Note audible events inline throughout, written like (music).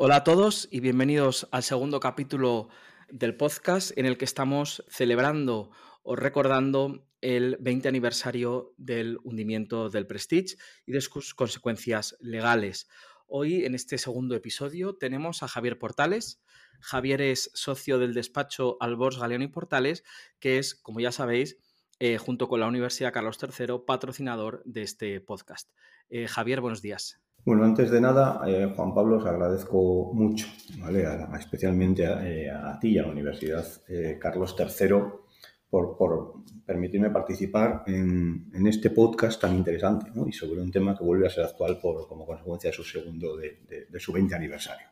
Hola a todos y bienvenidos al segundo capítulo del podcast en el que estamos celebrando o recordando el 20 aniversario del hundimiento del Prestige y de sus consecuencias legales. Hoy, en este segundo episodio, tenemos a Javier Portales. Javier es socio del despacho Albors Galeón y Portales, que es, como ya sabéis, eh, junto con la Universidad Carlos III, patrocinador de este podcast. Eh, Javier, buenos días. Bueno, antes de nada, eh, Juan Pablo, os agradezco mucho, especialmente a, ti y a la Universidad Carlos III por, permitirme participar en, este podcast tan interesante y sobre un tema que vuelve a ser actual por, como consecuencia de su segundo, de, su 20 aniversario.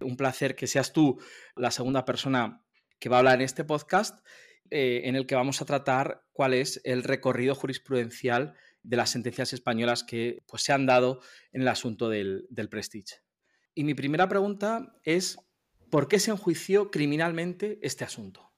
Un placer que seas tú la segunda persona que va a hablar en este podcast, eh, en el que vamos a tratar cuál es el recorrido jurisprudencial de las sentencias españolas que pues, se han dado en el asunto del, Prestige. Y mi primera pregunta es, ¿por qué se enjuició criminalmente este asunto?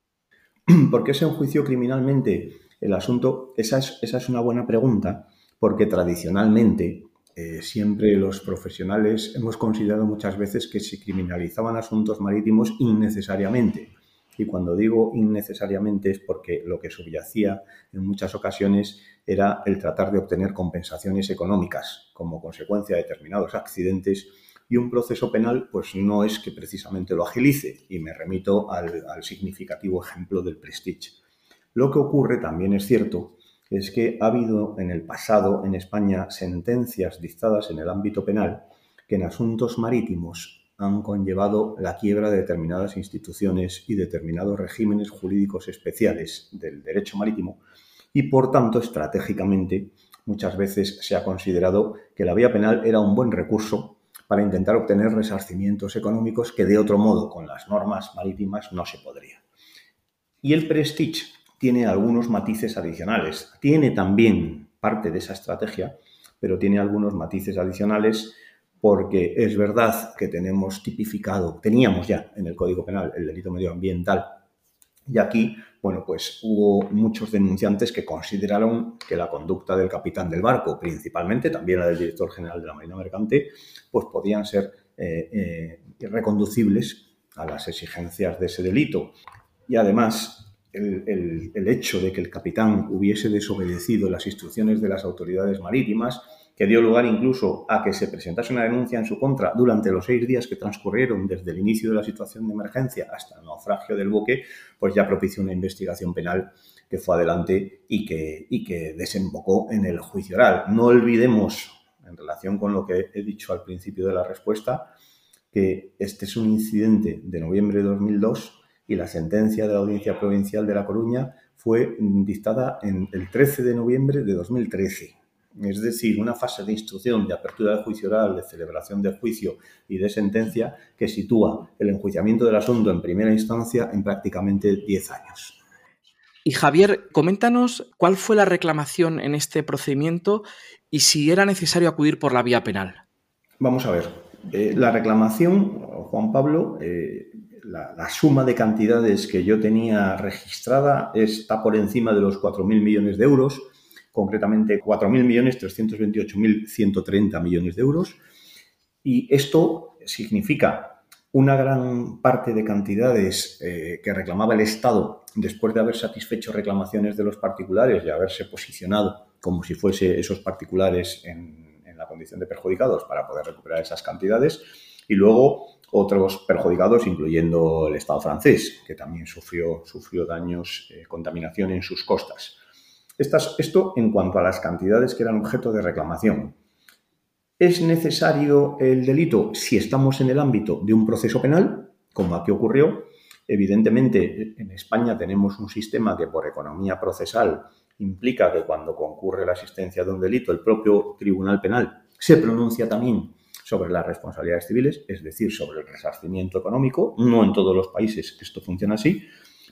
(clears throat) ¿Por qué se enjuició criminalmente el asunto? Esa es, una buena pregunta, porque tradicionalmente eh, siempre los profesionales hemos considerado muchas veces que se criminalizaban asuntos marítimos innecesariamente. Y cuando digo innecesariamente es porque lo que subyacía en muchas ocasiones era el tratar de obtener compensaciones económicas como consecuencia de determinados accidentes y un proceso penal pues no es que precisamente lo agilice y me remito al, significativo ejemplo del Prestige. Lo que ocurre también es cierto es que ha habido en el pasado en España sentencias dictadas en el ámbito penal que en asuntos marítimos han conllevado la quiebra de determinadas instituciones y determinados regímenes jurídicos especiales del derecho marítimo y por tanto estratégicamente muchas veces se ha considerado que la vía penal era un buen recurso para intentar obtener resarcimientos económicos que de otro modo con las normas marítimas no se podría. Y el Prestige tiene algunos matices adicionales. Tiene también parte de esa estrategia, pero tiene algunos matices adicionales porque es verdad que tenemos tipificado, teníamos ya en el Código Penal el delito medioambiental y aquí, bueno, pues hubo muchos denunciantes que consideraron que la conducta del capitán del barco, principalmente también la del director general de la Marina Mercante, pues podían ser eh, eh, reconducibles a las exigencias de ese delito. Y además, el, el hecho de que el capitán hubiese desobedecido las instrucciones de las autoridades marítimas que dio lugar incluso a que se presentase una denuncia en su contra durante los seis días que transcurrieron desde el inicio de la situación de emergencia hasta el naufragio del buque, pues ya propició una investigación penal que fue adelante y que, y que desembocó en el juicio oral. No olvidemos, en relación con lo que he dicho al principio de la respuesta, que este es un incidente de noviembre de 2002 y la sentencia de la Audiencia Provincial de La Coruña fue dictada en el 13 de noviembre de 2013 es decir, una fase de instrucción, de apertura de juicio oral, de celebración de juicio y de sentencia que sitúa el enjuiciamiento del asunto en primera instancia en prácticamente 10 años. Y Javier, coméntanos cuál fue la reclamación en este procedimiento y si era necesario acudir por la vía penal. Vamos a ver, eh, la reclamación, Juan Pablo, eh, la, la, suma de cantidades que yo tenía registrada está por encima de los 4.000 millones de euros concretamente 4.328.130 millones de euros. Y esto significa una gran parte de cantidades eh, que reclamaba el Estado después de haber satisfecho reclamaciones de los particulares y haberse posicionado como si fuese esos particulares en, la condición de perjudicados para poder recuperar esas cantidades. Y luego otros perjudicados, incluyendo el Estado francés, que también sufrió, sufrió daños, eh, contaminación en sus costas esto en cuanto a las cantidades que eran objeto de reclamación. ¿Es necesario el delito si estamos en el ámbito de un proceso penal, como aquí ocurrió? Evidentemente, en España tenemos un sistema que por economía procesal implica que cuando concurre la existencia de un delito, el propio Tribunal Penal se pronuncia también sobre las responsabilidades civiles, es decir, sobre el resarcimiento económico. No en todos los países esto funciona así,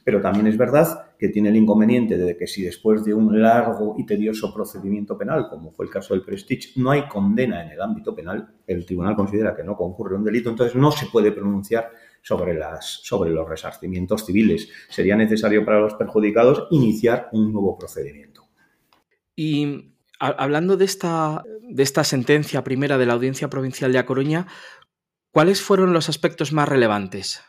pero también es verdad que tiene el inconveniente de que si después de un largo y tedioso procedimiento penal, como fue el caso del Prestige, no hay condena en el ámbito penal, el tribunal considera que no concurre un delito, entonces no se puede pronunciar sobre, las, sobre los resarcimientos civiles. Sería necesario para los perjudicados iniciar un nuevo procedimiento. Y hablando de esta, de esta sentencia primera de la Audiencia Provincial de A Coruña, ¿cuáles fueron los aspectos más relevantes?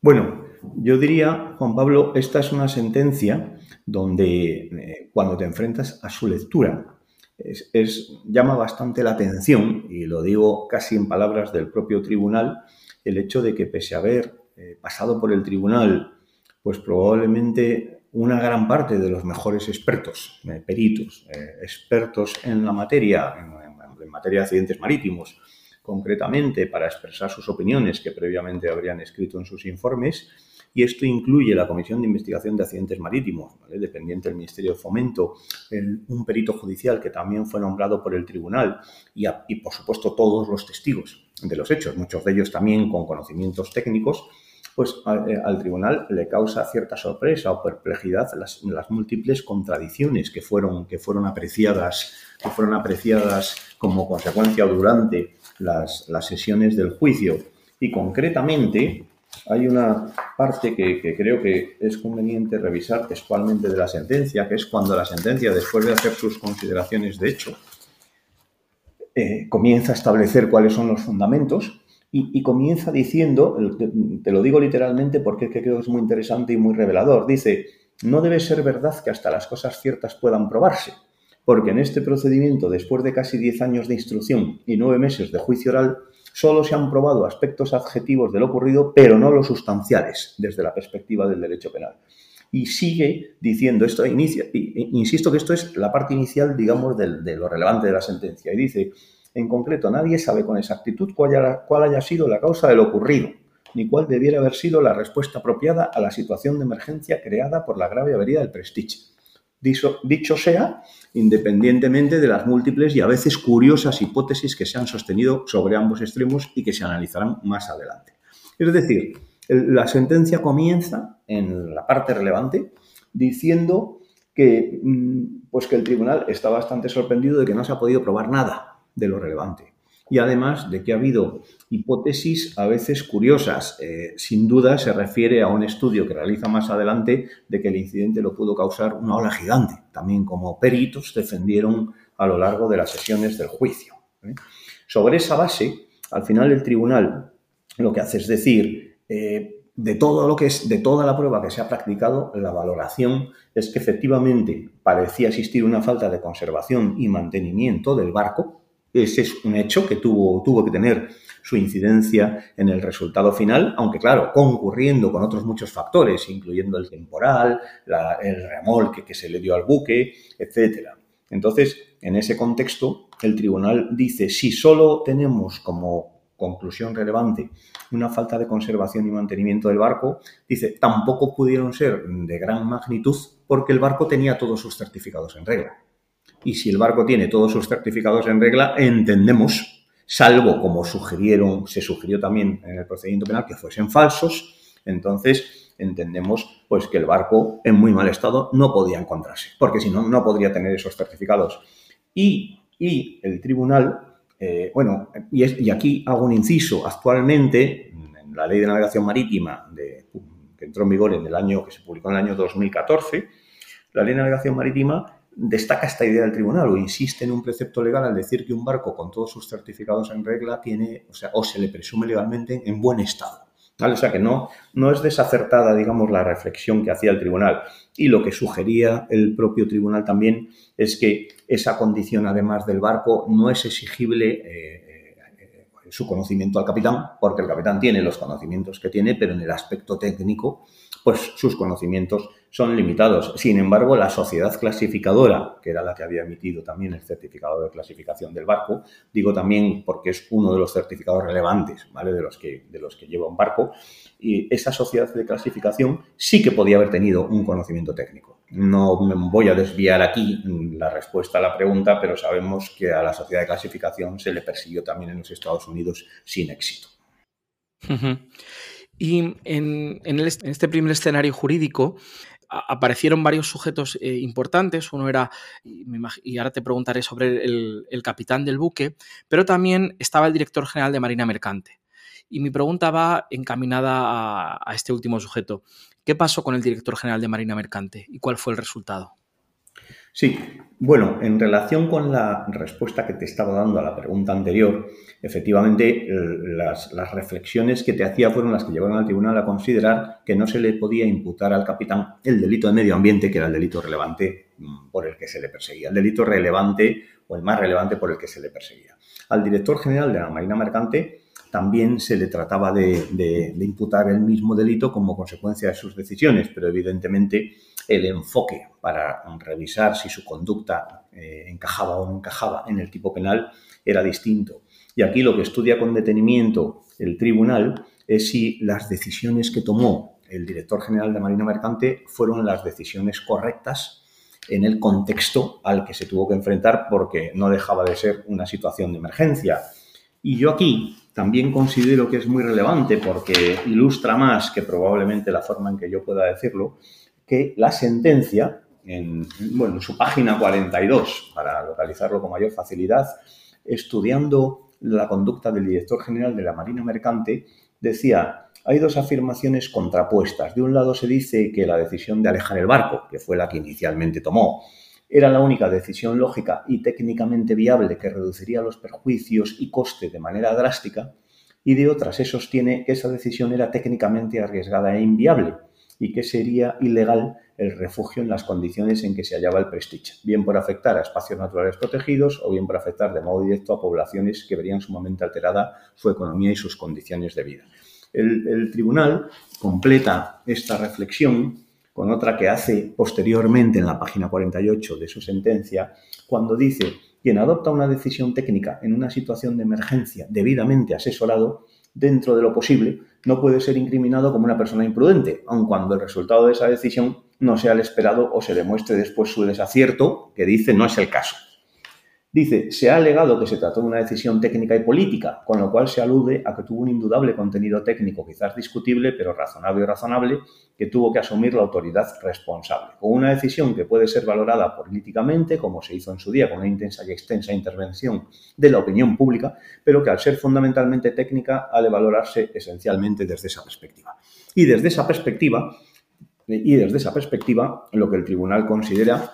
Bueno, yo diría, Juan Pablo, esta es una sentencia donde eh, cuando te enfrentas a su lectura, es, llama bastante la atención, y lo digo casi en palabras del propio tribunal, el hecho de que pese a haber eh, pasado por el tribunal, pues probablemente una gran parte de los mejores expertos, eh, peritos, expertos en la materia, en materia de accidentes marítimos, concretamente para expresar sus opiniones que previamente habrían escrito en sus informes, y esto incluye la Comisión de Investigación de Accidentes Marítimos, dependiente del Ministerio de Fomento, un perito judicial que también fue nombrado por el tribunal y, por supuesto, todos los testigos de los hechos, muchos de ellos también con conocimientos técnicos, pues eh, al tribunal le causa cierta sorpresa o perplejidad las, múltiples contradicciones que fueron, que fueron apreciadas, que fueron apreciadas como consecuencia durante las sesiones del juicio. Y concretamente, hay una parte que, creo que es conveniente revisar textualmente de la sentencia, que es cuando la sentencia, después de hacer sus consideraciones de hecho, eh, comienza a establecer cuáles son los fundamentos y, comienza diciendo, te lo digo literalmente porque creo que es muy interesante y muy revelador, dice, no debe ser verdad que hasta las cosas ciertas puedan probarse, porque en este procedimiento, después de casi 10 años de instrucción y 9 meses de juicio oral, solo se han probado aspectos adjetivos de lo ocurrido, pero no los sustanciales desde la perspectiva del derecho penal. Y sigue diciendo esto, inicia, insisto que esto es la parte inicial, digamos, de, lo relevante de la sentencia. Y dice, en concreto, nadie sabe con exactitud cuál haya, sido la causa de lo ocurrido, ni cuál debiera haber sido la respuesta apropiada a la situación de emergencia creada por la grave avería del Prestige. Dicho, sea, independientemente de las múltiples y a veces curiosas hipótesis que se han sostenido sobre ambos extremos y que se analizarán más adelante. Es decir, la sentencia comienza en la parte relevante diciendo que, mm, pues que el tribunal está bastante sorprendido de que no se ha podido probar nada de lo relevante y además de que ha habido hipótesis a veces curiosas. Eh, sin duda se refiere a un estudio que realiza más adelante de que el incidente lo pudo causar una ola gigante, también como peritos defendieron a lo largo de las sesiones del juicio. ¿eh? Sobre esa base, al final el tribunal lo que hace es decir, eh, de todo lo que es, de toda la prueba que se ha practicado, la valoración es que efectivamente parecía existir una falta de conservación y mantenimiento del barco, ese es un hecho que tuvo, tuvo que tener su incidencia en el resultado final, aunque claro, concurriendo con otros muchos factores, incluyendo el temporal, el remolque que se le dio al buque, etc. Entonces, en ese contexto, el tribunal dice, si solo tenemos como conclusión relevante una falta de conservación y mantenimiento del barco, dice, tampoco pudieron ser de gran magnitud porque el barco tenía todos sus certificados en regla. Y si el barco tiene todos sus certificados en regla, entendemos, salvo como sugirieron, se sugirió también en el procedimiento penal que fuesen falsos, entonces entendemos pues que el barco en muy mal estado no podía encontrarse, porque si no, no podría tener esos certificados. Y, el tribunal, eh, bueno, y, aquí hago un inciso, actualmente en la ley de navegación marítima que entró en vigor en el año que se publicó en el año 2014, la ley de navegación marítima destaca esta idea del tribunal o insiste en un precepto legal al decir que un barco con todos sus certificados en regla tiene, o sea, o se le presume legalmente en buen estado. O sea que no, no es desacertada, digamos, la reflexión que hacía el tribunal. Y lo que sugería el propio tribunal también es que esa condición, además del barco, no es exigible eh, eh, su conocimiento al capitán, porque el capitán tiene los conocimientos que tiene, pero en el aspecto técnico pues sus conocimientos son limitados. Sin embargo, la sociedad clasificadora, que era la que había emitido también el certificado de clasificación del barco, digo también porque es uno de los certificados relevantes, ¿vale? De los que, de los que lleva un barco, y esa sociedad de clasificación sí que podía haber tenido un conocimiento técnico. No me voy a desviar aquí la respuesta a la pregunta, pero sabemos que a la sociedad de clasificación se le persiguió también en los Estados Unidos sin éxito. Y en, este primer escenario jurídico aparecieron varios sujetos eh, importantes. Uno era, y ahora te preguntaré sobre el, capitán del buque, pero también estaba el director general de Marina Mercante. Y mi pregunta va encaminada a, este último sujeto. ¿Qué pasó con el director general de Marina Mercante y cuál fue el resultado? Sí, bueno, en relación con la respuesta que te estaba dando a la pregunta anterior, efectivamente las, reflexiones que te hacía fueron las que llevaron al tribunal a considerar que no se le podía imputar al capitán el delito de medio ambiente, que era el delito relevante mm, por el que se le perseguía, el delito relevante o el más relevante por el que se le perseguía. Al director general de la Marina Mercante también se le trataba de, imputar el mismo delito como consecuencia de sus decisiones, pero evidentemente el enfoque para revisar si su conducta eh, encajaba o no encajaba en el tipo penal era distinto. Y aquí lo que estudia con detenimiento el tribunal es si las decisiones que tomó el director general de Marina Mercante fueron las decisiones correctas en el contexto al que se tuvo que enfrentar porque no dejaba de ser una situación de emergencia. Y yo aquí también considero que es muy relevante porque ilustra más que probablemente la forma en que yo pueda decirlo, que la sentencia, en, bueno, en su página 42, para localizarlo con mayor facilidad, estudiando la conducta del director general de la Marina Mercante, decía, hay dos afirmaciones contrapuestas. De un lado se dice que la decisión de alejar el barco, que fue la que inicialmente tomó, era la única decisión lógica y técnicamente viable que reduciría los perjuicios y coste de manera drástica, y de otra se sostiene que esa decisión era técnicamente arriesgada e inviable y que sería ilegal el refugio en las condiciones en que se hallaba el Prestige, bien por afectar a espacios naturales protegidos o bien por afectar de modo directo a poblaciones que verían sumamente alterada su economía y sus condiciones de vida. El, el tribunal completa esta reflexión con otra que hace posteriormente en la página 48 de su sentencia, cuando dice, quien adopta una decisión técnica en una situación de emergencia debidamente asesorado, dentro de lo posible, no puede ser incriminado como una persona imprudente, aun cuando el resultado de esa decisión no sea el esperado o se demuestre después su desacierto, que dice no es el caso. Dice, se ha alegado que se trató de una decisión técnica y política, con lo cual se alude a que tuvo un indudable contenido técnico, quizás discutible, pero razonable y razonable, que tuvo que asumir la autoridad responsable. Con una decisión que puede ser valorada políticamente, como se hizo en su día con una intensa y extensa intervención de la opinión pública, pero que al ser fundamentalmente técnica ha de valorarse esencialmente desde esa perspectiva. Y desde esa perspectiva, y desde esa perspectiva, lo que el tribunal considera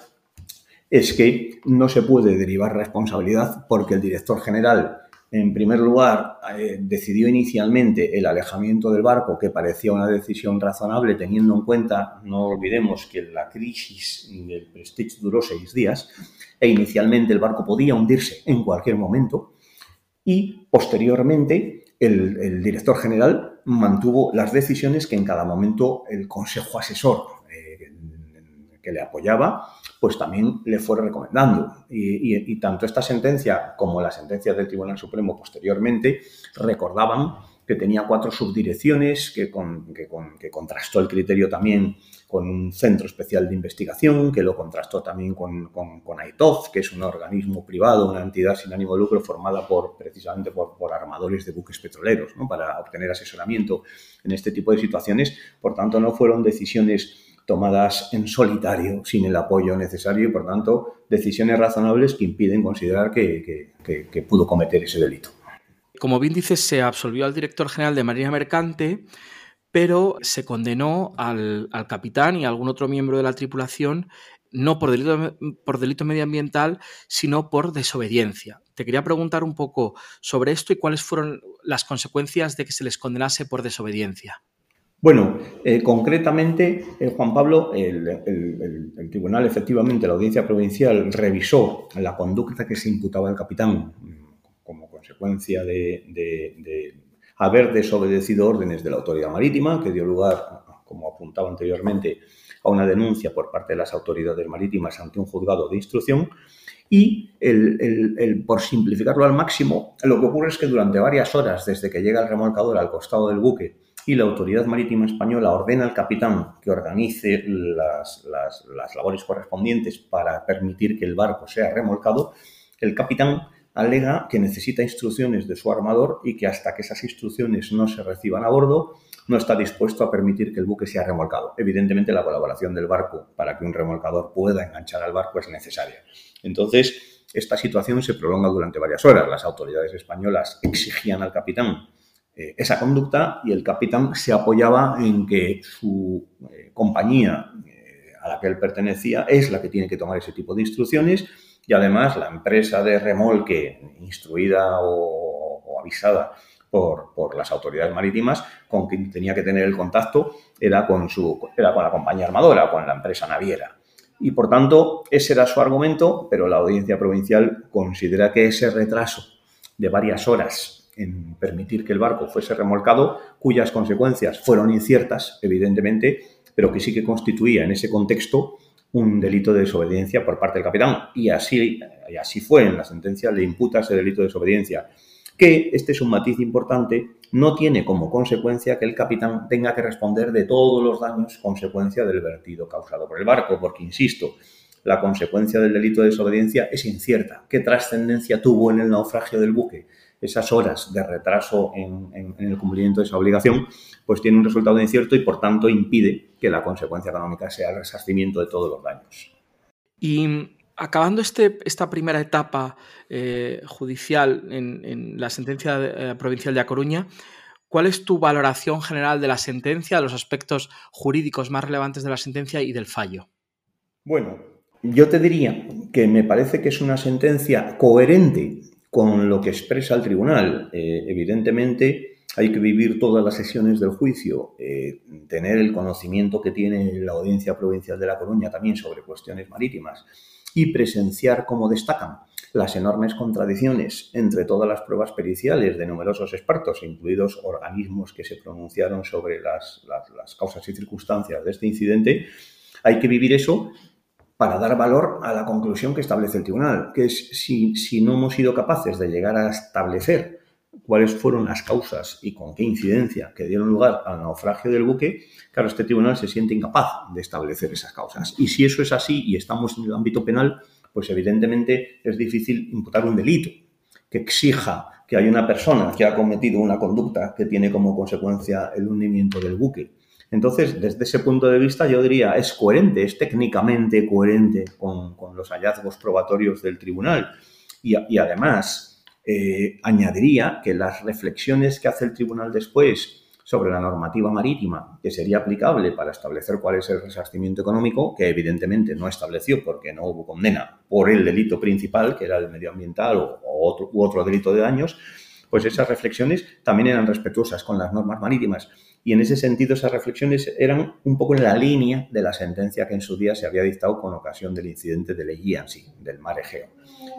es que no se puede derivar responsabilidad porque el director general, en primer lugar, eh, decidió inicialmente el alejamiento del barco, que parecía una decisión razonable, teniendo en cuenta, no olvidemos que la crisis del Prestige duró seis días, e inicialmente el barco podía hundirse en cualquier momento, y posteriormente el, director general mantuvo las decisiones que en cada momento el consejo asesor que le apoyaba pues también le fue recomendando. Y, tanto esta sentencia como la sentencia del Tribunal Supremo posteriormente recordaban que tenía cuatro subdirecciones, que, que, contrastó el criterio también con un centro especial de investigación, que lo contrastó también con, con, que es un organismo privado, una entidad sin ánimo de lucro formada por, precisamente por, por armadores de buques petroleros, ¿no? para obtener asesoramiento en este tipo de situaciones. Por tanto, no fueron decisiones tomadas en solitario, sin el apoyo necesario y, por tanto, decisiones razonables que impiden considerar que, pudo cometer ese delito. Como bien dices, se absolvió al director general de Marina Mercante, pero se condenó al, capitán y a algún otro miembro de la tripulación no por delito, por delito medioambiental, sino por desobediencia. Te quería preguntar un poco sobre esto y cuáles fueron las consecuencias de que se les condenase por desobediencia. Bueno, eh, concretamente, eh, Juan Pablo, el, tribunal, efectivamente, la audiencia provincial revisó la conducta que se imputaba al capitán como consecuencia de, haber desobedecido órdenes de la autoridad marítima, que dio lugar, como apuntaba anteriormente, a una denuncia por parte de las autoridades marítimas ante un juzgado de instrucción. Y por simplificarlo al máximo, lo que ocurre es que durante varias horas, desde que llega el remolcador al costado del buque, y la Autoridad Marítima Española ordena al capitán que organice las, labores correspondientes para permitir que el barco sea remolcado, el capitán alega que necesita instrucciones de su armador y que hasta que esas instrucciones no se reciban a bordo, no está dispuesto a permitir que el buque sea remolcado. Evidentemente, la colaboración del barco para que un remolcador pueda enganchar al barco es necesaria. Entonces, esta situación se prolonga durante varias horas. Las autoridades españolas exigían al capitán eh, esa conducta y el capitán se apoyaba en que su eh, compañía, eh, a la que él pertenecía es la que tiene que tomar ese tipo de instrucciones y además la empresa de remolque instruida o, avisada por, por, las autoridades marítimas con quien tenía que tener el contacto era con, su, era con la compañía armadora, con la empresa naviera. Y por tanto, ese era su argumento, pero la audiencia provincial considera que ese retraso de varias horas en permitir que el barco fuese remolcado, cuyas consecuencias fueron inciertas, evidentemente, pero que sí que constituía en ese contexto un delito de desobediencia por parte del capitán. Y así, y así fue en la sentencia, le imputa ese delito de desobediencia. Que, este es un matiz importante, no tiene como consecuencia que el capitán tenga que responder de todos los daños consecuencia del vertido causado por el barco, porque, insisto, la consecuencia del delito de desobediencia es incierta. ¿Qué trascendencia tuvo en el naufragio del buque? Esas horas de retraso en, el cumplimiento de esa obligación, pues tiene un resultado incierto y por tanto impide que la consecuencia económica sea el resarcimiento de todos los daños. Y acabando este, esta primera etapa eh, judicial en, la sentencia eh, provincial de A Coruña, ¿cuál es tu valoración general de la sentencia, de los aspectos jurídicos más relevantes de la sentencia y del fallo? Bueno, yo te diría que me parece que es una sentencia coherente con lo que expresa el tribunal. Eh, evidentemente, hay que vivir todas las sesiones del juicio, eh, tener el conocimiento que tiene la Audiencia Provincial de La Coruña también sobre cuestiones marítimas y presenciar cómo destacan las enormes contradicciones entre todas las pruebas periciales de numerosos expertos, incluidos organismos que se pronunciaron sobre las causas y circunstancias de este incidente, hay que vivir eso para dar valor a la conclusión que establece el tribunal, que es si, no hemos sido capaces de llegar a establecer cuáles fueron las causas y con qué incidencia que dieron lugar al naufragio del buque, claro, este tribunal se siente incapaz de establecer esas causas. Y si eso es así y estamos en el ámbito penal, pues evidentemente es difícil imputar un delito que exija que hay una persona que ha cometido una conducta que tiene como consecuencia el hundimiento del buque. Entonces, desde ese punto de vista, yo diría, es coherente, es técnicamente coherente con, los hallazgos probatorios del tribunal. Y, además, eh, añadiría que las reflexiones que hace el tribunal después sobre la normativa marítima que sería aplicable para establecer cuál es el resarcimiento económico, que evidentemente no estableció porque no hubo condena por el delito principal, que era el medioambiental o, otro, u otro delito de daños, pues esas reflexiones también eran respetuosas con las normas marítimas y en ese sentido esas reflexiones eran un poco en la línea de la sentencia que en su día se había dictado con ocasión del incidente de sí, del mar Egeo.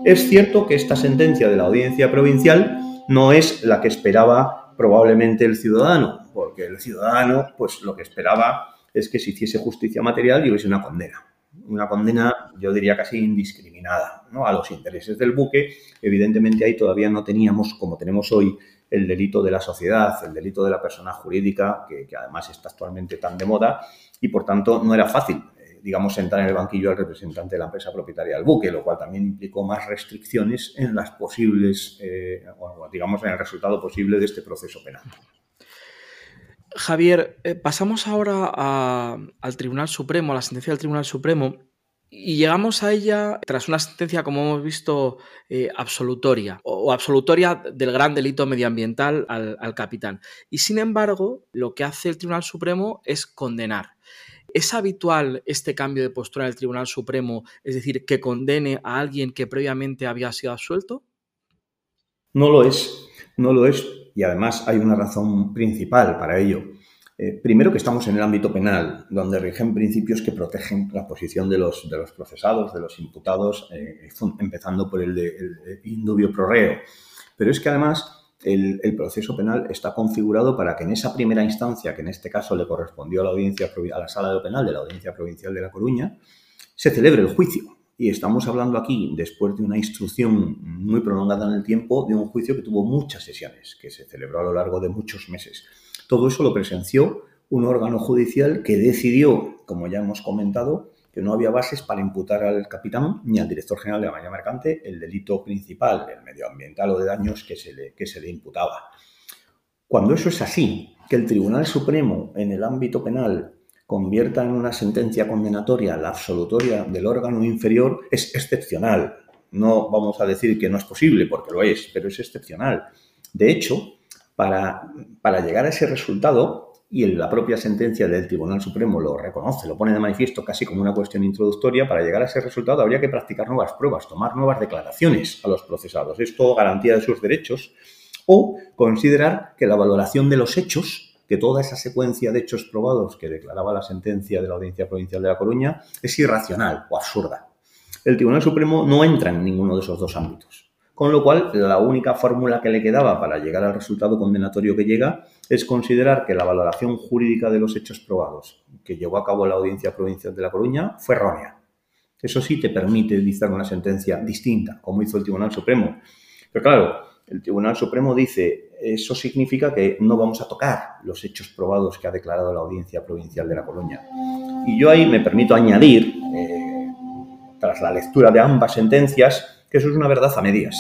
Es cierto que esta sentencia de la audiencia provincial no es la que esperaba probablemente el ciudadano, porque el ciudadano pues lo que esperaba es que se hiciese justicia material y hubiese una condena. Una condena, yo diría casi indiscriminada, ¿no? a los intereses del buque. Evidentemente ahí todavía no teníamos, como tenemos hoy, el delito de la sociedad, el delito de la persona jurídica, que, además está actualmente tan de moda, y por tanto no era fácil, eh, digamos, sentar en el banquillo al representante de la empresa propietaria del buque, lo cual también implicó más restricciones en las posibles, eh, digamos, en el resultado posible de este proceso penal. Javier, eh, pasamos ahora al Tribunal Supremo, a la sentencia del Tribunal Supremo, y llegamos a ella tras una sentencia, como hemos visto, eh, absolutoria o, absolutoria del gran delito medioambiental al, capitán. Y sin embargo, lo que hace el Tribunal Supremo es condenar. ¿Es habitual este cambio de postura del Tribunal Supremo, es decir, que condene a alguien que previamente había sido absuelto? No lo es, no lo es. Y además hay una razón principal para ello. Eh, primero que estamos en el ámbito penal, donde rigen principios que protegen la posición de los, de los procesados, de los imputados, eh, empezando por el de indubio pro reo. Pero es que además el, proceso penal está configurado para que en esa primera instancia, que en este caso le correspondió a la, audiencia, a la sala de penal de la Audiencia Provincial de La Coruña, se celebre el juicio. Y estamos hablando aquí, después de una instrucción muy prolongada en el tiempo, de un juicio que tuvo muchas sesiones, que se celebró a lo largo de muchos meses. Todo eso lo presenció un órgano judicial que decidió, como ya hemos comentado, que no había bases para imputar al capitán ni al director general de la Marina Mercante el delito principal, el medioambiental o de daños que se le, que se le imputaba. Cuando eso es así, que el Tribunal Supremo en el ámbito penal convierta en una sentencia condenatoria la absolutoria del órgano inferior, es excepcional. No vamos a decir que no es posible, porque lo es, pero es excepcional. De hecho, para, llegar a ese resultado, y la propia sentencia del Tribunal Supremo lo reconoce, lo pone de manifiesto casi como una cuestión introductoria, para llegar a ese resultado habría que practicar nuevas pruebas, tomar nuevas declaraciones a los procesados. Esto garantía de sus derechos o considerar que la valoración de los hechos, que toda esa secuencia de hechos probados que declaraba la sentencia de la Audiencia Provincial de La Coruña es irracional o absurda. El Tribunal Supremo no entra en ninguno de esos dos ámbitos. Con lo cual, la única fórmula que le quedaba para llegar al resultado condenatorio que llega es considerar que la valoración jurídica de los hechos probados que llevó a cabo la Audiencia Provincial de La Coruña fue errónea. Eso sí te permite dictar una sentencia distinta, como hizo el Tribunal Supremo. Pero claro, el Tribunal Supremo dice, eso significa que no vamos a tocar los hechos probados que ha declarado la Audiencia Provincial de La Coruña. Y yo ahí me permito añadir, eh, tras la lectura de ambas sentencias, que eso es una verdad a medias,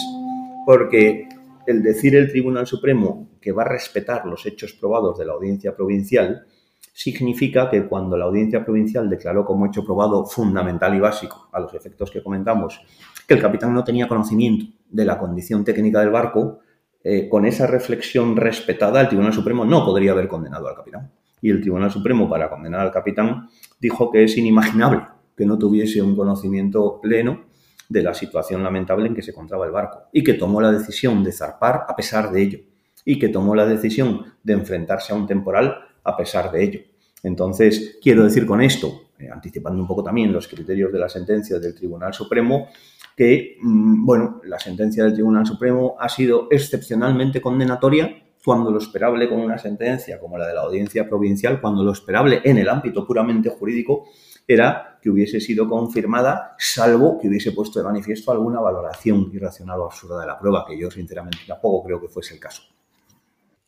porque el decir el Tribunal Supremo que va a respetar los hechos probados de la audiencia provincial significa que cuando la audiencia provincial declaró como hecho probado fundamental y básico a los efectos que comentamos que el capitán no tenía conocimiento de la condición técnica del barco, eh, con esa reflexión respetada el Tribunal Supremo no podría haber condenado al capitán. Y el Tribunal Supremo para condenar al capitán dijo que es inimaginable que no tuviese un conocimiento pleno de la situación lamentable en que se encontraba el barco y que tomó la decisión de zarpar a pesar de ello y que tomó la decisión de enfrentarse a un temporal a pesar de ello. Entonces, quiero decir con esto, eh, anticipando un poco también los criterios de la sentencia del Tribunal Supremo, que, mm, bueno, la sentencia del Tribunal Supremo ha sido excepcionalmente condenatoria cuando lo esperable con una sentencia como la de la audiencia provincial, cuando lo esperable en el ámbito puramente jurídico era que hubiese sido confirmada, salvo que hubiese puesto de manifiesto alguna valoración irracional o absurda de la prueba, que yo sinceramente tampoco creo que fuese el caso.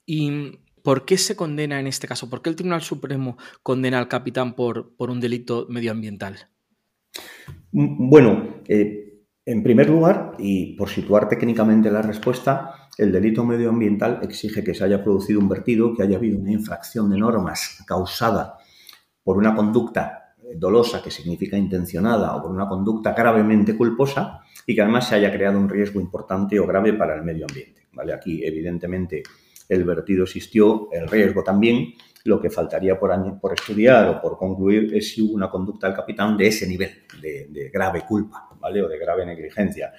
¿Y por qué se condena en este caso? ¿Por qué el Tribunal Supremo condena al capitán por, por un delito medioambiental? Mm, bueno, eh, en primer lugar, y por situar técnicamente la respuesta, el delito medioambiental exige que se haya producido un vertido, que haya habido una infracción de normas causada por una conducta dolosa, que significa intencionada, o por una conducta gravemente culposa, y que además se haya creado un riesgo importante o grave para el medio ambiente. ¿vale? Aquí, evidentemente, el vertido existió, el riesgo también. Lo que faltaría por, por estudiar o por concluir es si hubo una conducta del capitán de ese nivel, de, grave culpa, ¿vale? O de grave negligencia.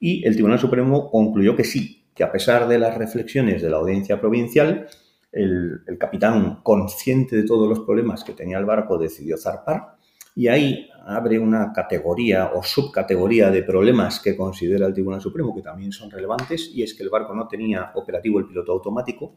Y el Tribunal Supremo concluyó que sí, que a pesar de las reflexiones de la audiencia provincial, el, capitán, consciente de todos los problemas que tenía el barco, decidió zarpar y ahí abre una categoría o subcategoría de problemas que considera el Tribunal Supremo que también son relevantes y es que el barco no tenía operativo el piloto automático,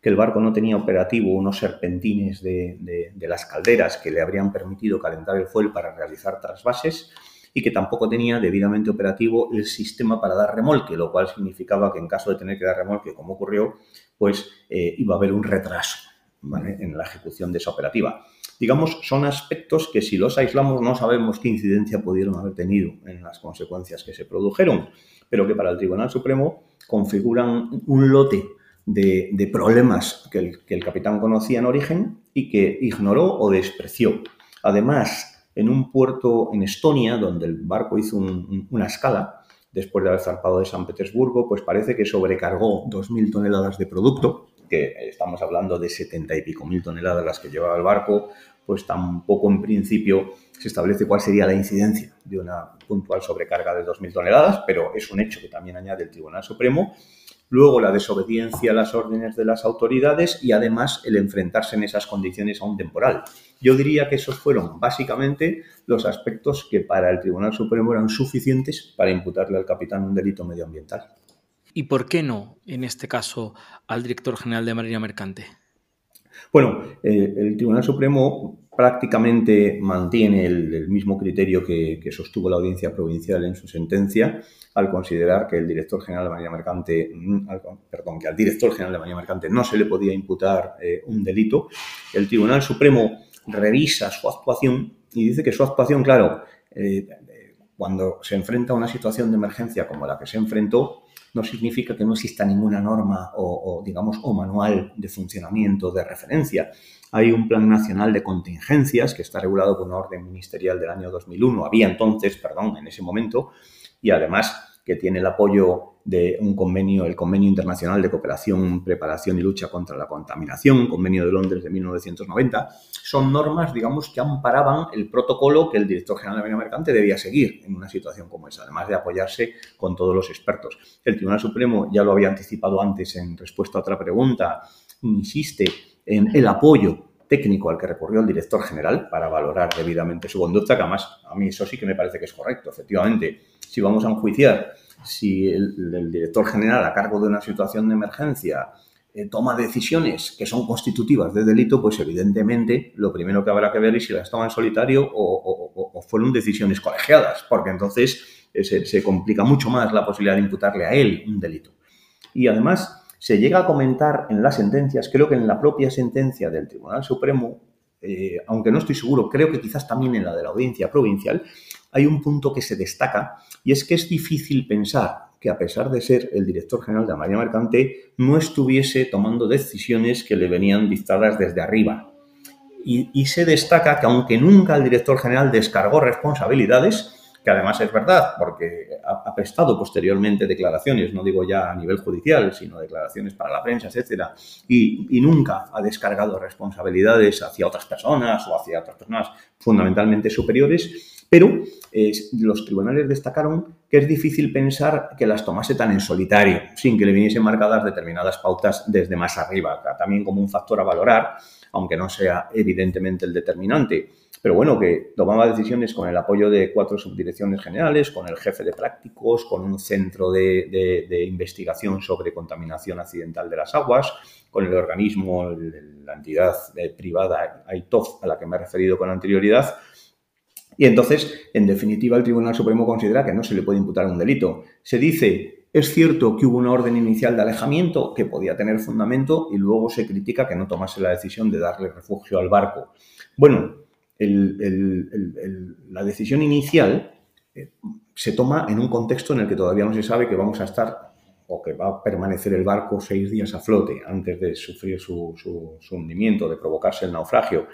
que el barco no tenía operativo unos serpentines de, las calderas que le habrían permitido calentar el fuel para realizar trasvases y que tampoco tenía debidamente operativo el sistema para dar remolque, lo cual significaba que en caso de tener que dar remolque, como ocurrió, pues eh, iba a haber un retraso en la ejecución de esa operativa. Digamos, son aspectos que si los aislamos no sabemos qué incidencia pudieron haber tenido en las consecuencias que se produjeron, pero que para el Tribunal Supremo configuran un lote de, problemas que el, que el capitán conocía en origen y que ignoró o despreció. Además, en un puerto en Estonia, donde el barco hizo una escala, después de haber zarpado de San Petersburgo, pues parece que sobrecargó 2.000 toneladas de producto, que estamos hablando de 70 y pico mil toneladas las que llevaba el barco, pues tampoco en principio se establece cuál sería la incidencia de una puntual sobrecarga de 2.000 toneladas, pero es un hecho que también añade el Tribunal Supremo luego la desobediencia a las órdenes de las autoridades y además el enfrentarse en esas condiciones a un temporal. Yo diría que esos fueron básicamente los aspectos que para el Tribunal Supremo eran suficientes para imputarle al capitán un delito medioambiental. ¿Y por qué no, en este caso, al director general de Marina Mercante? Bueno, eh, el Tribunal Supremo prácticamente mantiene el, mismo criterio que, sostuvo la audiencia provincial en su sentencia al considerar que el director general de Marina Mercante, mm, perdón, que al director general de Marina Mercante no se le podía imputar eh, un delito. El Tribunal Supremo revisa su actuación y dice que su actuación, claro, eh, cuando se enfrenta a una situación de emergencia como la que se enfrentó, no significa que no exista ninguna norma o, digamos, o manual de funcionamiento de referencia. Hay un plan nacional de contingencias que está regulado por una orden ministerial del año 2001. Había entonces, perdón, en ese momento, y además que tiene el apoyo de un convenio, el Convenio Internacional de Cooperación, Preparación y Lucha contra la Contaminación, Convenio de Londres de 1990, son normas, digamos, que amparaban el protocolo que el director general de Marina Mercante debía seguir en una situación como esa, además de apoyarse con todos los expertos. El Tribunal Supremo, ya lo había anticipado antes en respuesta a otra pregunta, insiste en el apoyo técnico al que recurrió el director general para valorar debidamente su conducta, que además a mí eso sí que me parece que es correcto. Efectivamente, si vamos a enjuiciar si el, director general a cargo de una situación de emergencia eh, toma decisiones que son constitutivas de delito, pues evidentemente lo primero que habrá que ver es si las toma en solitario o, fueron decisiones colegiadas, porque entonces eh, se, complica mucho más la posibilidad de imputarle a él un delito. Y además se llega a comentar en las sentencias, creo que en la propia sentencia del Tribunal Supremo, eh, aunque no estoy seguro, creo que quizás también en la de la audiencia provincial, hay un punto que se destaca y es que es difícil pensar que a pesar de ser el director general de la Marina Mercante, no estuviese tomando decisiones que le venían dictadas desde arriba. Y, y se destaca que aunque nunca el director general descargó responsabilidades, que además es verdad, porque ha, prestado posteriormente declaraciones, no digo ya a nivel judicial, sino declaraciones para la prensa, etcétera, y, nunca ha descargado responsabilidades hacia otras personas o hacia otras personas fundamentalmente superiores, pero eh, los tribunales destacaron que es difícil pensar que las tomase tan en solitario, sin que le viniesen marcadas determinadas pautas desde más arriba, también como un factor a valorar, aunque no sea evidentemente el determinante pero bueno, que tomaba decisiones con el apoyo de cuatro subdirecciones generales, con el jefe de prácticos, con un centro de, investigación sobre contaminación accidental de las aguas, con el organismo, la entidad eh, privada AITOF a la que me he referido con anterioridad. Y entonces, en definitiva, el Tribunal Supremo considera que no se le puede imputar un delito. Se dice, es cierto que hubo una orden inicial de alejamiento que podía tener fundamento y luego se critica que no tomase la decisión de darle refugio al barco. Bueno, la decisión inicial eh, se toma en un contexto en el que todavía no se sabe que vamos a estar o que va a permanecer el barco seis días a flote antes de sufrir su, hundimiento, de provocarse el naufragio.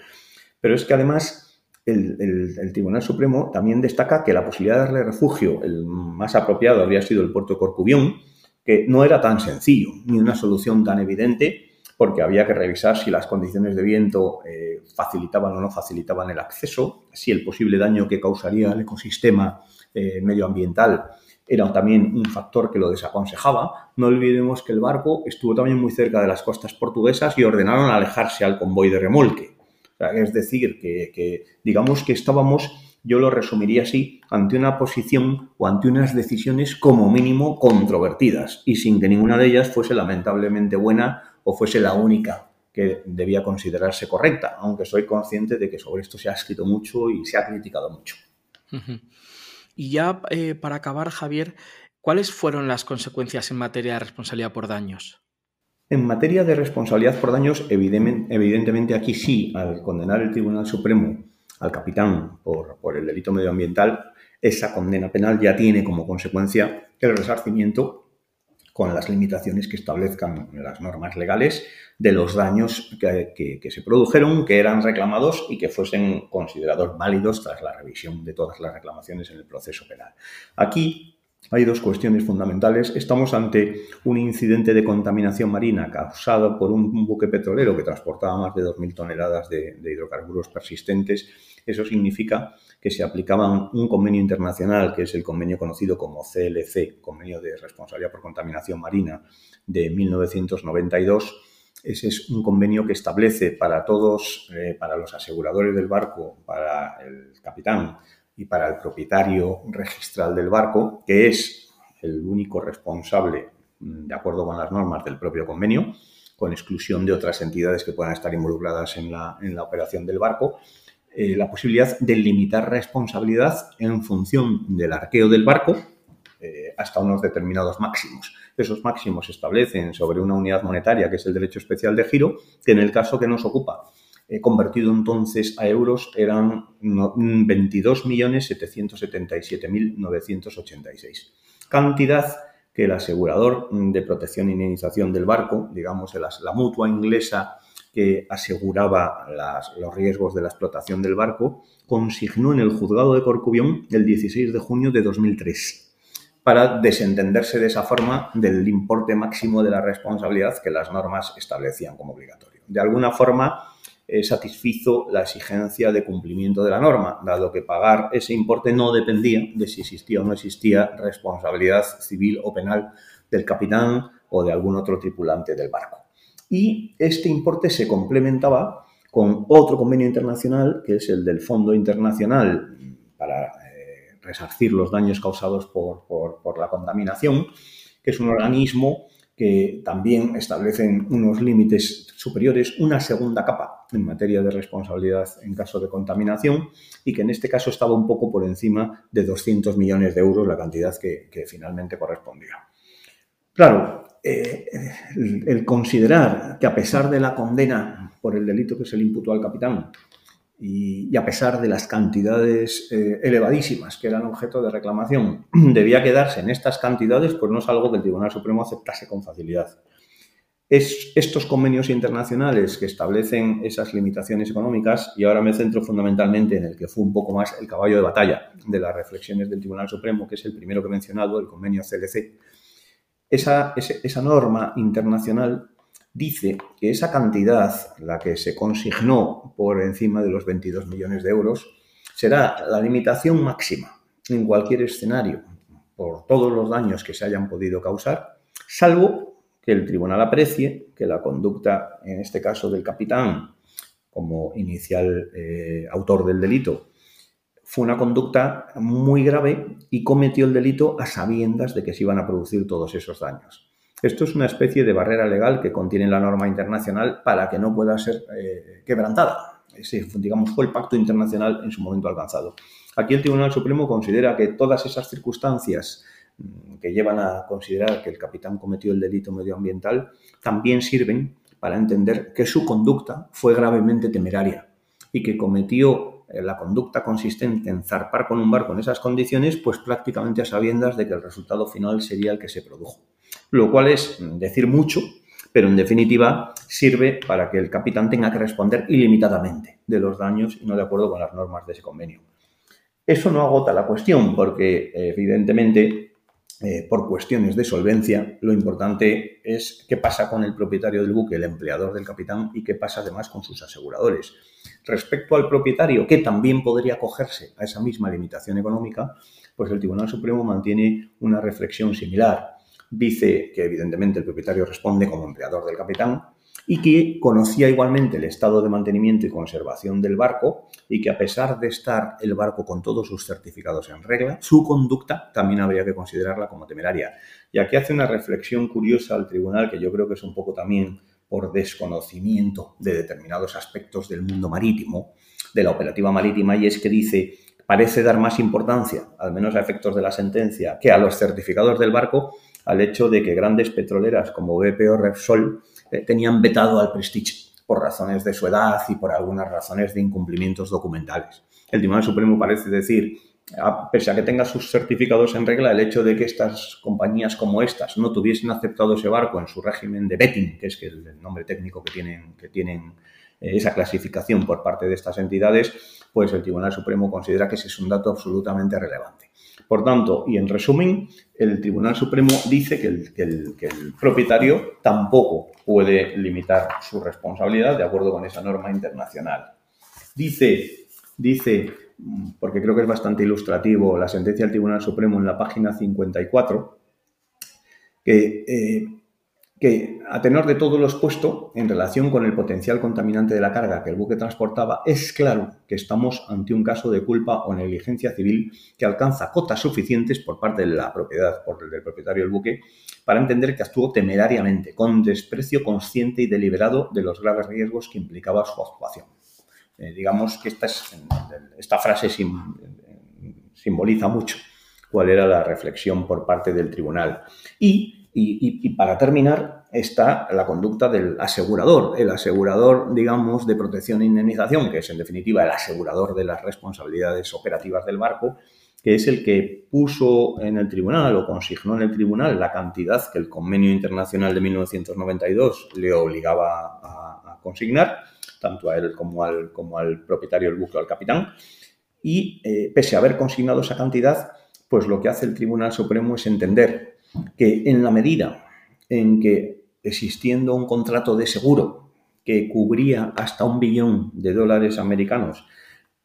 Pero es que además el, Tribunal Supremo también destaca que la posibilidad de darle refugio, el más apropiado habría sido el puerto de Corcubión, que no era tan sencillo, ni una solución tan evidente, porque había que revisar si las condiciones de viento eh, facilitaban o no facilitaban el acceso, si el posible daño que causaría al ecosistema eh, medioambiental era también un factor que lo desaconsejaba. No olvidemos que el barco estuvo también muy cerca de las costas portuguesas y ordenaron alejarse al convoy de remolque. Es decir, que digamos que estábamos, yo lo resumiría así, ante una posición o ante unas decisiones como mínimo controvertidas y sin que ninguna de ellas fuese lamentablemente buena o fuese la única que debía considerarse correcta, aunque soy consciente de que sobre esto se ha escrito mucho y se ha criticado mucho. Y ya eh, para acabar, Javier, ¿cuáles fueron las consecuencias en materia de responsabilidad por daños? En materia de responsabilidad por daños, evidentemente aquí sí, al condenar el Tribunal Supremo al capitán por, el delito medioambiental, esa condena penal ya tiene como consecuencia el resarcimiento con las limitaciones que establezcan las normas legales de los daños que, se produjeron, que eran reclamados y que fuesen considerados válidos tras la revisión de todas las reclamaciones en el proceso penal. Aquí hay dos cuestiones fundamentales. Estamos ante un incidente de contaminación marina causado por un buque petrolero que transportaba más de 2.000 toneladas de hidrocarburos persistentes. Eso significa que se aplicaban un convenio internacional, que es el convenio conocido como CLC, Convenio de Responsabilidad por Contaminación Marina, de 1992. Ese es un convenio que establece para todos, eh, para los aseguradores del barco, para el capitán y para el propietario registral del barco, que es el único responsable de acuerdo con las normas del propio convenio, con exclusión de otras entidades que puedan estar involucradas en la, en la operación del barco, eh, la posibilidad de limitar responsabilidad en función del arqueo del barco eh, hasta unos determinados máximos. Esos máximos se establecen sobre una unidad monetaria, que es el derecho especial de giro, que en el caso que nos ocupa, eh, convertido entonces a euros, eran 22.777.986. Cantidad que el asegurador de protección y indemnización del barco, digamos la mutua inglesa que aseguraba los riesgos de la explotación del barco, consignó en el juzgado de Corcubión el 16 de junio de 2003. para desentenderse de esa forma del importe máximo de la responsabilidad que las normas establecían como obligatorio. De alguna forma, eh, satisfizo la exigencia de cumplimiento de la norma, dado que pagar ese importe no dependía de si existía o no existía responsabilidad civil o penal del capitán o de algún otro tripulante del barco. Y este importe se complementaba con otro convenio internacional, que es el del Fondo Internacional para eh, resarcir los daños causados por, por la contaminación, que es un organismo que también establecen unos límites superiores, una segunda capa en materia de responsabilidad en caso de contaminación y que en este caso estaba un poco por encima de 200 millones de euros la cantidad que, finalmente correspondía. Claro, eh, el considerar que a pesar de la condena por el delito que se le imputó al capitán, y, a pesar de las cantidades eh, elevadísimas que eran objeto de reclamación, (clears throat) debía quedarse en estas cantidades, pues no es algo que el Tribunal Supremo aceptase con facilidad. Es estos convenios internacionales que establecen esas limitaciones económicas, y ahora me centro fundamentalmente en el que fue un poco más el caballo de batalla de las reflexiones del Tribunal Supremo, que es el primero que he mencionado, el convenio CLC. Esa, esa norma internacional dice que esa cantidad, la que se consignó por encima de los 22 millones de euros, será la limitación máxima en cualquier escenario por todos los daños que se hayan podido causar, salvo que el tribunal aprecie que la conducta, en este caso del capitán, como inicial eh, autor del delito, fue una conducta muy grave y cometió el delito a sabiendas de que se iban a producir todos esos daños. Esto es una especie de barrera legal que contiene la norma internacional para que no pueda ser eh, quebrantada. Ese, digamos, fue el pacto internacional en su momento alcanzado. Aquí el Tribunal Supremo considera que todas esas circunstancias que llevan a considerar que el capitán cometió el delito medioambiental también sirven para entender que su conducta fue gravemente temeraria y que cometió eh, la conducta consistente en zarpar con un barco en esas condiciones, pues prácticamente a sabiendas de que el resultado final sería el que se produjo lo cual es decir mucho, pero en definitiva sirve para que el capitán tenga que responder ilimitadamente de los daños y no de acuerdo con las normas de ese convenio. Eso no agota la cuestión porque evidentemente eh, por cuestiones de solvencia lo importante es qué pasa con el propietario del buque, el empleador del capitán y qué pasa además con sus aseguradores. Respecto al propietario, que también podría acogerse a esa misma limitación económica, pues el Tribunal Supremo mantiene una reflexión similar dice que evidentemente el propietario responde como empleador del capitán y que conocía igualmente el estado de mantenimiento y conservación del barco y que a pesar de estar el barco con todos sus certificados en regla, su conducta también habría que considerarla como temeraria. Y aquí hace una reflexión curiosa al tribunal que yo creo que es un poco también por desconocimiento de determinados aspectos del mundo marítimo, de la operativa marítima, y es que dice, parece dar más importancia, al menos a efectos de la sentencia, que a los certificados del barco, al hecho de que grandes petroleras como BP o Repsol eh, tenían vetado al Prestige por razones de su edad y por algunas razones de incumplimientos documentales. El Tribunal Supremo parece decir, pese a que tenga sus certificados en regla, el hecho de que estas compañías como estas no tuviesen aceptado ese barco en su régimen de betting, que es el nombre técnico que tienen, que tienen eh, esa clasificación por parte de estas entidades, pues el Tribunal Supremo considera que ese es un dato absolutamente relevante. Por tanto, y en resumen, el Tribunal Supremo dice que el, propietario tampoco puede limitar su responsabilidad de acuerdo con esa norma internacional. Dice, dice, porque creo que es bastante ilustrativo la sentencia del Tribunal Supremo en la página 54, que eh, que, a tenor de todo lo expuesto, en relación con el potencial contaminante de la carga que el buque transportaba, es claro que estamos ante un caso de culpa o negligencia civil que alcanza cotas suficientes por parte de la propiedad, por el del propietario del buque, para entender que actuó temerariamente, con desprecio consciente y deliberado de los graves riesgos que implicaba su actuación. Eh, digamos que esta, esta frase simboliza mucho cuál era la reflexión por parte del tribunal. Y y, para terminar está la conducta del asegurador, el asegurador, digamos, de protección e indemnización, que es en definitiva el asegurador de las responsabilidades operativas del barco, que es el que puso en el tribunal o consignó en el tribunal la cantidad que el convenio internacional de 1992 le obligaba a, consignar, tanto a él como al, propietario del buque o al capitán. Y eh, pese a haber consignado esa cantidad, pues lo que hace el Tribunal Supremo es entender que en la medida en que existiendo un contrato de seguro que cubría hasta un billón de dólares americanos,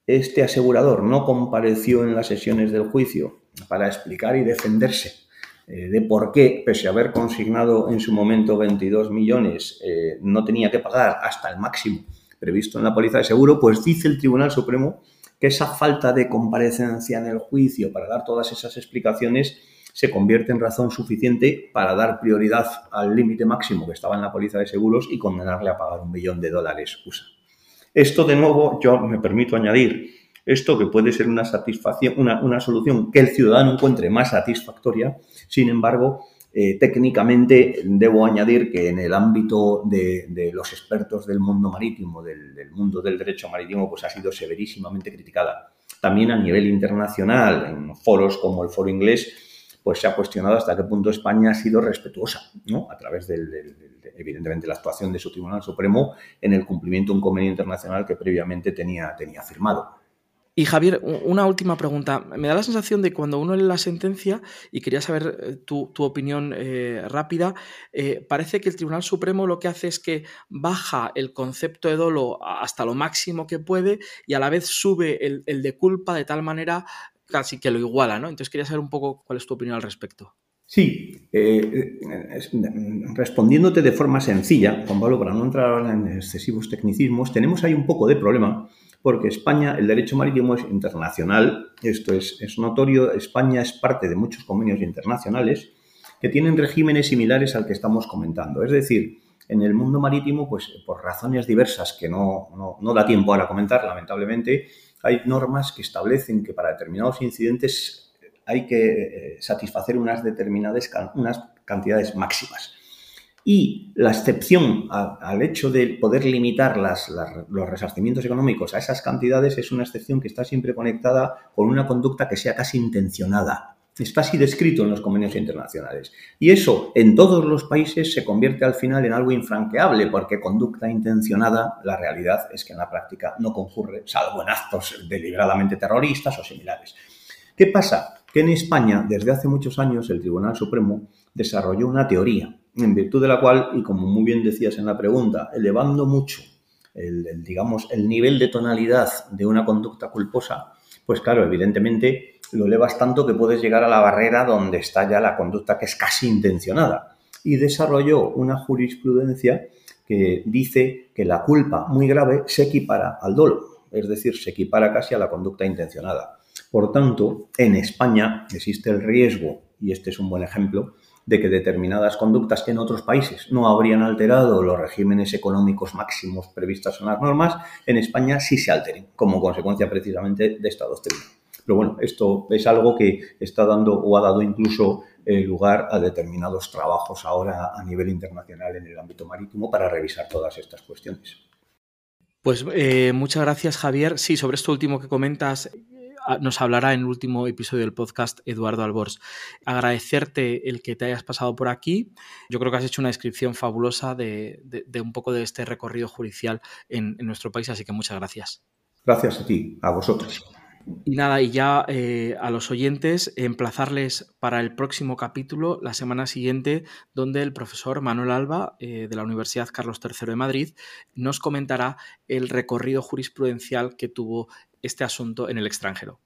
este asegurador no compareció en las sesiones del juicio para explicar y defenderse eh, de por qué, pese a haber consignado en su momento 22 millones, eh, no tenía que pagar hasta el máximo previsto en la póliza de seguro, pues dice el Tribunal Supremo que esa falta de comparecencia en el juicio para dar todas esas explicaciones se convierte en razón suficiente para dar prioridad al límite máximo que estaba en la póliza de seguros y condenarle a pagar un millón de dólares USA. Esto, de nuevo, yo me permito añadir, esto que puede ser una satisfacción, una, una solución que el ciudadano encuentre más satisfactoria, sin embargo, eh, técnicamente, debo añadir que en el ámbito de, los expertos del mundo marítimo, del, mundo del derecho marítimo, pues ha sido severísimamente criticada. También a nivel internacional, en foros como el foro inglés, pues se ha cuestionado hasta qué punto España ha sido respetuosa, ¿no? A través del, evidentemente, la actuación de su Tribunal Supremo en el cumplimiento de un convenio internacional que previamente tenía, tenía firmado. Y Javier, una última pregunta. Me da la sensación de cuando uno lee la sentencia, y quería saber eh, tu, opinión eh, rápida, eh, parece que el Tribunal Supremo lo que hace es que baja el concepto de dolo hasta lo máximo que puede y a la vez sube el, el de culpa de tal manera casi que lo iguala, ¿no? Entonces quería saber un poco cuál es tu opinión al respecto. Sí, respondiéndote de forma sencilla, Juan Pablo, para no entrar en excesivos tecnicismos, tenemos ahí un poco de problema porque España, el derecho marítimo es internacional, esto es, es notorio, España es parte de muchos convenios internacionales que tienen regímenes similares al que estamos comentando. Es decir, en el mundo marítimo, pues por razones diversas que no, no, da tiempo ahora comentar, lamentablemente, hay normas que establecen que para determinados incidentes hay que eh, satisfacer unas determinadas unas cantidades máximas. Y la excepción al hecho de poder limitar los resarcimientos económicos a esas cantidades es una excepción que está siempre conectada con una conducta que sea casi intencionada. Está así descrito en los convenios internacionales. Y eso en todos los países se convierte al final en algo infranqueable, porque conducta intencionada, la realidad es que en la práctica no concurre, salvo en actos deliberadamente terroristas o similares. ¿Qué pasa? Que en España, desde hace muchos años, el Tribunal Supremo desarrolló una teoría en virtud de la cual, y como muy bien decías en la pregunta, elevando mucho el, digamos, el nivel de tonalidad de una conducta culposa, pues claro, evidentemente lo elevas tanto que puedes llegar a la barrera donde está ya la conducta que es casi intencionada. Y desarrolló una jurisprudencia que dice que la culpa muy grave se equipara al dolo, es decir, se equipara casi a la conducta intencionada. Por tanto, en España existe el riesgo, y este es un buen ejemplo, de que determinadas conductas que en otros países no habrían alterado los regímenes económicos máximos previstos en las normas, en España sí se alteren, como consecuencia precisamente de esta doctrina. Pero bueno, esto es algo que está dando o ha dado incluso eh, lugar a determinados trabajos ahora a nivel internacional en el ámbito marítimo para revisar todas estas cuestiones. Pues eh, muchas gracias, Javier. Sí, sobre esto último que comentas, Ah, nos hablará en el último episodio del podcast Eduardo Albors. Agradecerte el que te hayas pasado por aquí. Yo creo que has hecho una descripción fabulosa de, un poco de este recorrido judicial en, nuestro país, así que muchas gracias. Gracias a ti, a vosotros. Y nada, y ya eh, a los oyentes, emplazarles para el próximo capítulo, la semana siguiente, donde el profesor Manuel Alba, eh, de la Universidad Carlos III de Madrid, nos comentará el recorrido jurisprudencial que tuvo este asunto en el extranjero.